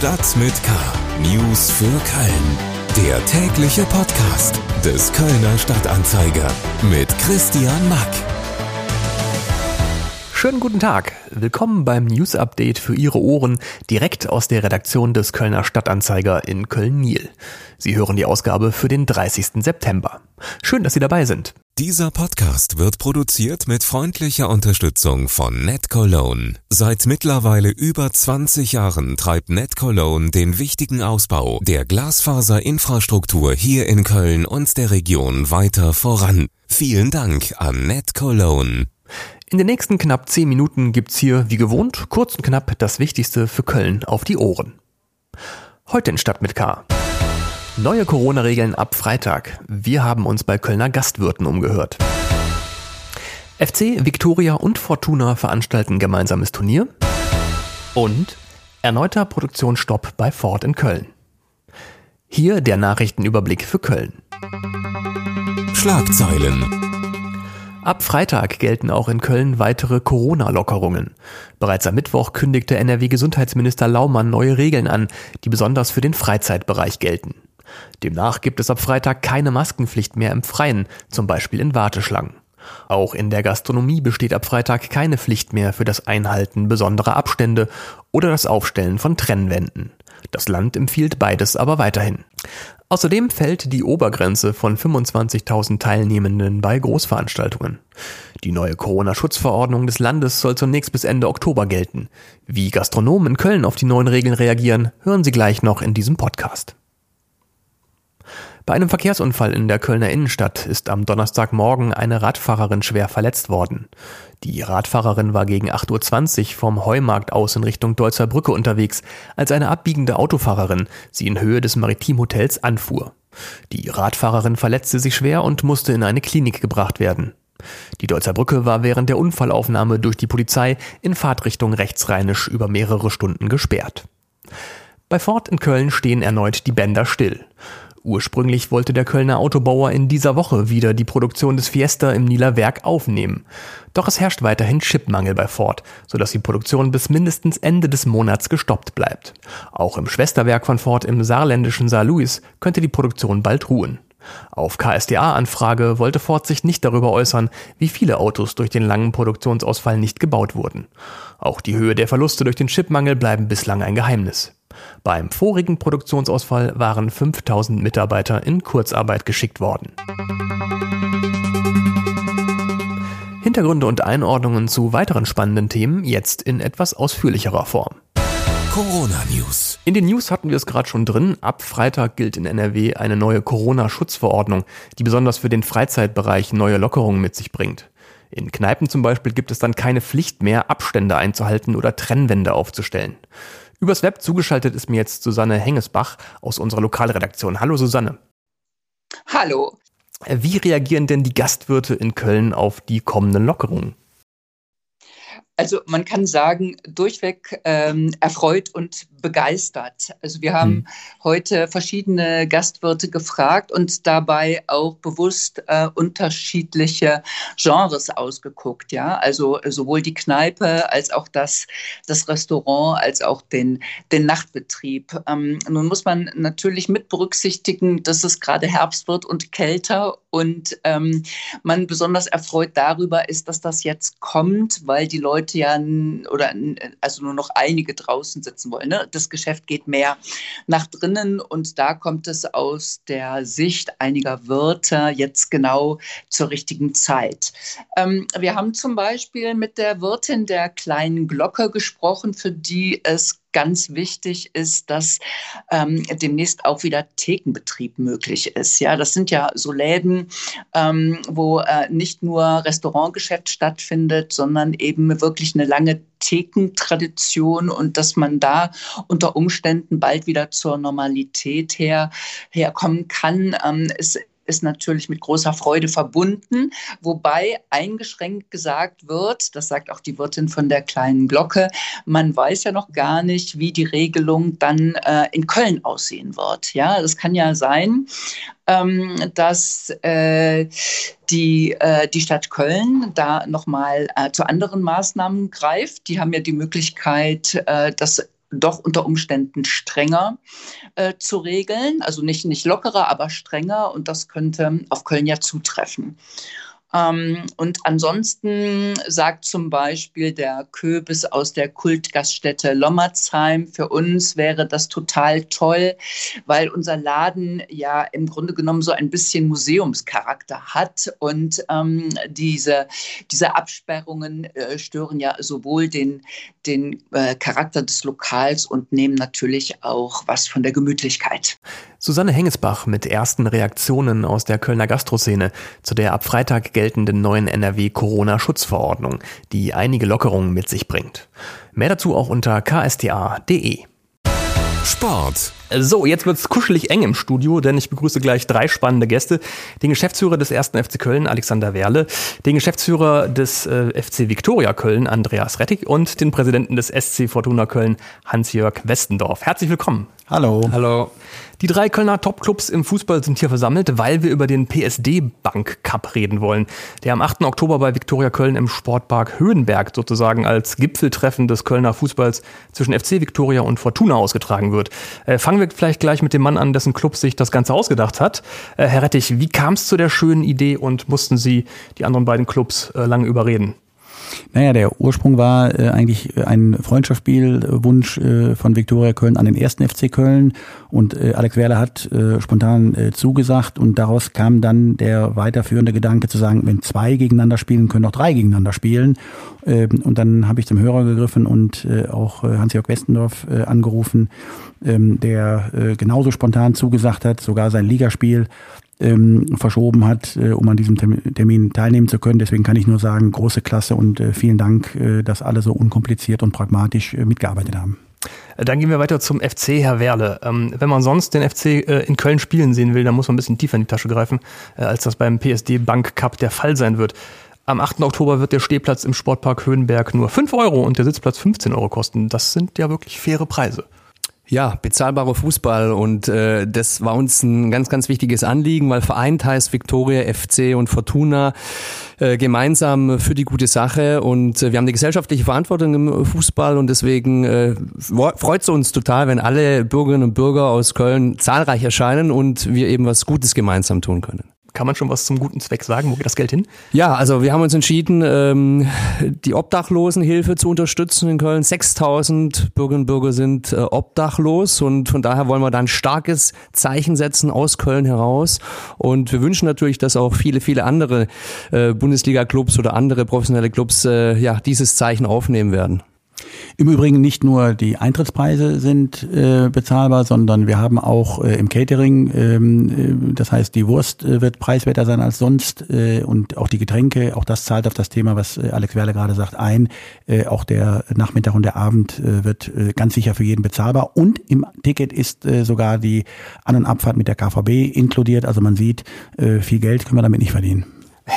Stadt mit K. News für Köln. Der tägliche Podcast des Kölner Stadtanzeiger mit Christian Mack. Schönen guten Tag. Willkommen beim News Update für Ihre Ohren direkt aus der Redaktion des Kölner Stadtanzeiger in Köln-Niel. Sie hören die Ausgabe für den 30. September. Schön, dass Sie dabei sind. Dieser Podcast wird produziert mit freundlicher Unterstützung von NetCologne. Seit mittlerweile über 20 Jahren treibt NetCologne den wichtigen Ausbau der Glasfaserinfrastruktur hier in Köln und der Region weiter voran. Vielen Dank an NetCologne. In den nächsten knapp 10 Minuten gibt's hier, wie gewohnt, kurz und knapp das Wichtigste für Köln auf die Ohren. Heute in Stadt mit K. Neue Corona-Regeln ab Freitag. Wir haben uns bei Kölner Gastwirten umgehört. FC, Viktoria und Fortuna veranstalten gemeinsames Turnier. Und erneuter Produktionsstopp bei Ford in Köln. Hier der Nachrichtenüberblick für Köln. Schlagzeilen. Ab Freitag gelten auch in Köln weitere Corona-Lockerungen. Bereits am Mittwoch kündigte NRW-Gesundheitsminister Laumann neue Regeln an, die besonders für den Freizeitbereich gelten. Demnach gibt es ab Freitag keine Maskenpflicht mehr im Freien, zum Beispiel in Warteschlangen. Auch in der Gastronomie besteht ab Freitag keine Pflicht mehr für das Einhalten besonderer Abstände oder das Aufstellen von Trennwänden. Das Land empfiehlt beides aber weiterhin. Außerdem fällt die Obergrenze von 25.000 Teilnehmenden bei Großveranstaltungen. Die neue Corona-Schutzverordnung des Landes soll zunächst bis Ende Oktober gelten. Wie Gastronomen in Köln auf die neuen Regeln reagieren, hören Sie gleich noch in diesem Podcast. Bei einem Verkehrsunfall in der Kölner Innenstadt ist am Donnerstagmorgen eine Radfahrerin schwer verletzt worden. Die Radfahrerin war gegen 8.20 Uhr vom Heumarkt aus in Richtung Deutzer Brücke unterwegs, als eine abbiegende Autofahrerin sie in Höhe des Maritimhotels anfuhr. Die Radfahrerin verletzte sich schwer und musste in eine Klinik gebracht werden. Die Deutzer Brücke war während der Unfallaufnahme durch die Polizei in Fahrtrichtung rechtsrheinisch über mehrere Stunden gesperrt. Bei Ford in Köln stehen erneut die Bänder still. Ursprünglich wollte der Kölner Autobauer in dieser Woche wieder die Produktion des Fiesta im Nieler Werk aufnehmen. Doch es herrscht weiterhin Chipmangel bei Ford, sodass die Produktion bis mindestens Ende des Monats gestoppt bleibt. Auch im Schwesterwerk von Ford im saarländischen Saarlouis könnte die Produktion bald ruhen. Auf KSDA-Anfrage wollte Ford sich nicht darüber äußern, wie viele Autos durch den langen Produktionsausfall nicht gebaut wurden. Auch die Höhe der Verluste durch den Chipmangel bleiben bislang ein Geheimnis. Beim vorigen Produktionsausfall waren 5000 Mitarbeiter in Kurzarbeit geschickt worden. Hintergründe und Einordnungen zu weiteren spannenden Themen jetzt in etwas ausführlicherer Form. Corona News. In den News hatten wir es gerade schon drin. Ab Freitag gilt in NRW eine neue Corona-Schutzverordnung, die besonders für den Freizeitbereich neue Lockerungen mit sich bringt. In Kneipen zum Beispiel gibt es dann keine Pflicht mehr, Abstände einzuhalten oder Trennwände aufzustellen. Übers Web zugeschaltet ist mir jetzt Susanne Hengesbach aus unserer Lokalredaktion. Hallo Susanne. Hallo. Wie reagieren denn die Gastwirte in Köln auf die kommenden Lockerungen? Also man kann sagen, durchweg ähm, erfreut und begeistert. Also wir haben mhm. heute verschiedene Gastwirte gefragt und dabei auch bewusst äh, unterschiedliche Genres ausgeguckt. Ja, also sowohl die Kneipe als auch das, das Restaurant als auch den, den Nachtbetrieb. Ähm, nun muss man natürlich mit berücksichtigen, dass es gerade Herbst wird und kälter und ähm, man besonders erfreut darüber ist, dass das jetzt kommt, weil die Leute ja oder also nur noch einige draußen sitzen wollen. Ne? Das Geschäft geht mehr nach drinnen und da kommt es aus der Sicht einiger Wirte jetzt genau zur richtigen Zeit. Ähm, wir haben zum Beispiel mit der Wirtin der kleinen Glocke gesprochen, für die es ganz wichtig ist, dass ähm, demnächst auch wieder Thekenbetrieb möglich ist. Ja, das sind ja so Läden, ähm, wo äh, nicht nur Restaurantgeschäft stattfindet, sondern eben wirklich eine lange Thekentradition und dass man da unter Umständen bald wieder zur Normalität her, herkommen kann, ähm, ist ist natürlich mit großer Freude verbunden, wobei eingeschränkt gesagt wird, das sagt auch die Wirtin von der kleinen Glocke, man weiß ja noch gar nicht, wie die Regelung dann äh, in Köln aussehen wird. Ja, das kann ja sein, ähm, dass äh, die, äh, die Stadt Köln da nochmal äh, zu anderen Maßnahmen greift. Die haben ja die Möglichkeit, äh, das doch unter Umständen strenger äh, zu regeln. Also nicht, nicht lockerer, aber strenger. Und das könnte auf Köln ja zutreffen. Ähm, und ansonsten sagt zum Beispiel der Köbis aus der Kultgaststätte Lommerzheim, für uns wäre das total toll, weil unser Laden ja im Grunde genommen so ein bisschen Museumscharakter hat und ähm, diese, diese Absperrungen äh, stören ja sowohl den, den äh, Charakter des Lokals und nehmen natürlich auch was von der Gemütlichkeit. Susanne Hengesbach mit ersten Reaktionen aus der Kölner Gastroszene zu der ab Freitag geltenden neuen NRW-Corona-Schutzverordnung, die einige Lockerungen mit sich bringt. Mehr dazu auch unter ksta.de. Sport. So, jetzt wird's kuschelig eng im Studio, denn ich begrüße gleich drei spannende Gäste. Den Geschäftsführer des ersten FC Köln, Alexander Werle, den Geschäftsführer des äh, FC Viktoria Köln, Andreas Rettig und den Präsidenten des SC Fortuna Köln, Hans-Jörg Westendorf. Herzlich willkommen. Hallo. Hallo. Die drei Kölner Topclubs im Fußball sind hier versammelt, weil wir über den PSD Bank Cup reden wollen, der am 8. Oktober bei Viktoria Köln im Sportpark Höhenberg sozusagen als Gipfeltreffen des Kölner Fußballs zwischen FC Viktoria und Fortuna ausgetragen wird. Äh, fangen wir vielleicht gleich mit dem Mann an, dessen Club sich das Ganze ausgedacht hat. Äh, Herr Rettich, wie kam es zu der schönen Idee und mussten Sie die anderen beiden Clubs äh, lange überreden? Naja, der Ursprung war äh, eigentlich äh, ein Freundschaftsspielwunsch äh, von Viktoria Köln an den ersten FC Köln. Und äh, Alex Werle hat äh, spontan äh, zugesagt. Und daraus kam dann der weiterführende Gedanke zu sagen, wenn zwei gegeneinander spielen, können auch drei gegeneinander spielen. Ähm, und dann habe ich zum Hörer gegriffen und äh, auch äh, Hans-Jörg Westendorf äh, angerufen, ähm, der äh, genauso spontan zugesagt hat, sogar sein Ligaspiel ähm, verschoben hat, äh, um an diesem Termin teilnehmen zu können. Deswegen kann ich nur sagen, große Klasse und äh, vielen Dank, äh, dass alle so unkompliziert und pragmatisch äh, mitgearbeitet haben. Dann gehen wir weiter zum FC, Herr Werle. Ähm, wenn man sonst den FC äh, in Köln spielen sehen will, dann muss man ein bisschen tiefer in die Tasche greifen, äh, als das beim PSD Bank Cup der Fall sein wird. Am 8. Oktober wird der Stehplatz im Sportpark Höhenberg nur 5 Euro und der Sitzplatz 15 Euro kosten. Das sind ja wirklich faire Preise. Ja, bezahlbarer Fußball und äh, das war uns ein ganz, ganz wichtiges Anliegen, weil vereint heißt Viktoria, FC und Fortuna äh, gemeinsam für die gute Sache und äh, wir haben die gesellschaftliche Verantwortung im Fußball und deswegen äh, freut es uns total, wenn alle Bürgerinnen und Bürger aus Köln zahlreich erscheinen und wir eben was Gutes gemeinsam tun können. Kann man schon was zum guten Zweck sagen? Wo geht das Geld hin? Ja, also wir haben uns entschieden, ähm, die Obdachlosenhilfe zu unterstützen in Köln. 6000 Bürgerinnen und Bürger sind äh, obdachlos und von daher wollen wir da ein starkes Zeichen setzen aus Köln heraus. Und wir wünschen natürlich, dass auch viele, viele andere äh, Bundesliga-Clubs oder andere professionelle Clubs äh, ja, dieses Zeichen aufnehmen werden. Im Übrigen nicht nur die Eintrittspreise sind äh, bezahlbar, sondern wir haben auch äh, im Catering, ähm, äh, das heißt die Wurst äh, wird preiswerter sein als sonst äh, und auch die Getränke, auch das zahlt auf das Thema, was äh, Alex Werle gerade sagt, ein. Äh, auch der Nachmittag und der Abend äh, wird äh, ganz sicher für jeden bezahlbar und im Ticket ist äh, sogar die An- und Abfahrt mit der KVB inkludiert. Also man sieht, äh, viel Geld können wir damit nicht verdienen.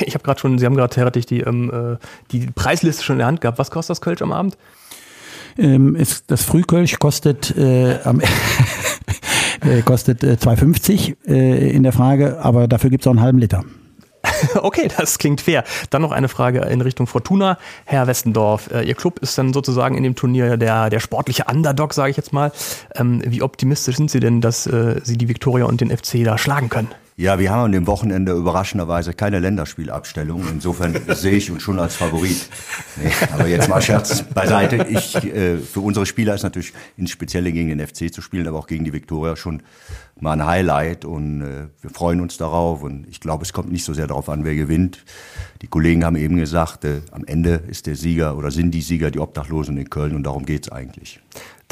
Ich habe gerade schon, Sie haben gerade, Herr die, ähm, äh, die Preisliste schon in der Hand gehabt. Was kostet das Kölsch am Abend? Ähm, ist, das Frühkölsch kostet, äh, am, äh, kostet äh, 2,50 äh, in der Frage, aber dafür gibt's auch einen halben Liter. Okay, das klingt fair. Dann noch eine Frage in Richtung Fortuna. Herr Westendorf, äh, Ihr Club ist dann sozusagen in dem Turnier der, der sportliche Underdog, sage ich jetzt mal. Ähm, wie optimistisch sind Sie denn, dass äh, Sie die Viktoria und den FC da schlagen können? Ja, wir haben an dem Wochenende überraschenderweise keine Länderspielabstellung. Insofern sehe ich uns schon als Favorit. Nee, aber jetzt mal Scherz beiseite. Ich, äh, für unsere Spieler ist natürlich insbesondere gegen den FC zu spielen, aber auch gegen die Viktoria schon mal ein Highlight und äh, wir freuen uns darauf und ich glaube, es kommt nicht so sehr darauf an, wer gewinnt. Die Kollegen haben eben gesagt, äh, am Ende ist der Sieger oder sind die Sieger die Obdachlosen in Köln und darum geht's eigentlich.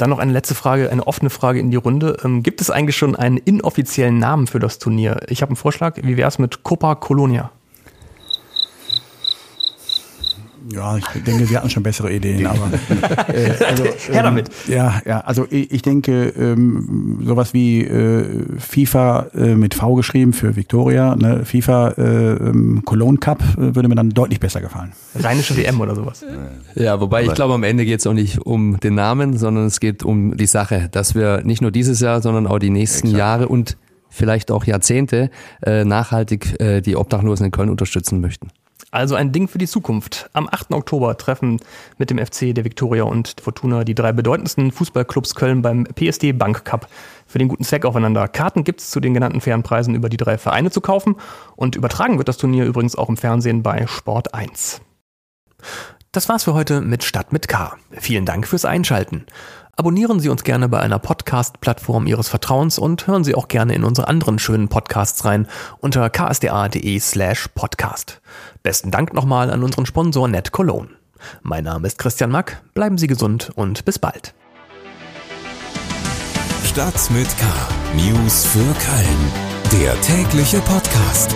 Dann noch eine letzte Frage, eine offene Frage in die Runde. Ähm, gibt es eigentlich schon einen inoffiziellen Namen für das Turnier? Ich habe einen Vorschlag. Wie wäre es mit Copa Colonia? Ja, ich denke, wir hatten schon bessere Ideen, aber äh, also, Her damit. Ähm, ja, ja, also ich, ich denke, ähm, sowas wie äh, FIFA äh, mit V geschrieben für Victoria, ne, FIFA äh, ähm, Cologne Cup äh, würde mir dann deutlich besser gefallen. Rheinische WM oder sowas. Ja, wobei ich glaube, am Ende geht es auch nicht um den Namen, sondern es geht um die Sache, dass wir nicht nur dieses Jahr, sondern auch die nächsten Exakt. Jahre und vielleicht auch Jahrzehnte äh, nachhaltig äh, die Obdachlosen in Köln unterstützen möchten. Also ein Ding für die Zukunft. Am 8. Oktober treffen mit dem FC der Viktoria und Fortuna die drei bedeutendsten Fußballclubs Köln beim PSD Bank Cup für den guten Zweck aufeinander. Karten gibt's zu den genannten fairen Preisen über die drei Vereine zu kaufen und übertragen wird das Turnier übrigens auch im Fernsehen bei Sport 1. Das war's für heute mit Stadt mit K. Vielen Dank fürs Einschalten. Abonnieren Sie uns gerne bei einer Podcast-Plattform Ihres Vertrauens und hören Sie auch gerne in unsere anderen schönen Podcasts rein unter ksda.de slash podcast. Besten Dank nochmal an unseren Sponsor Net Cologne. Mein Name ist Christian Mack, bleiben Sie gesund und bis bald. Stadt mit K. News für Köln. Der tägliche Podcast.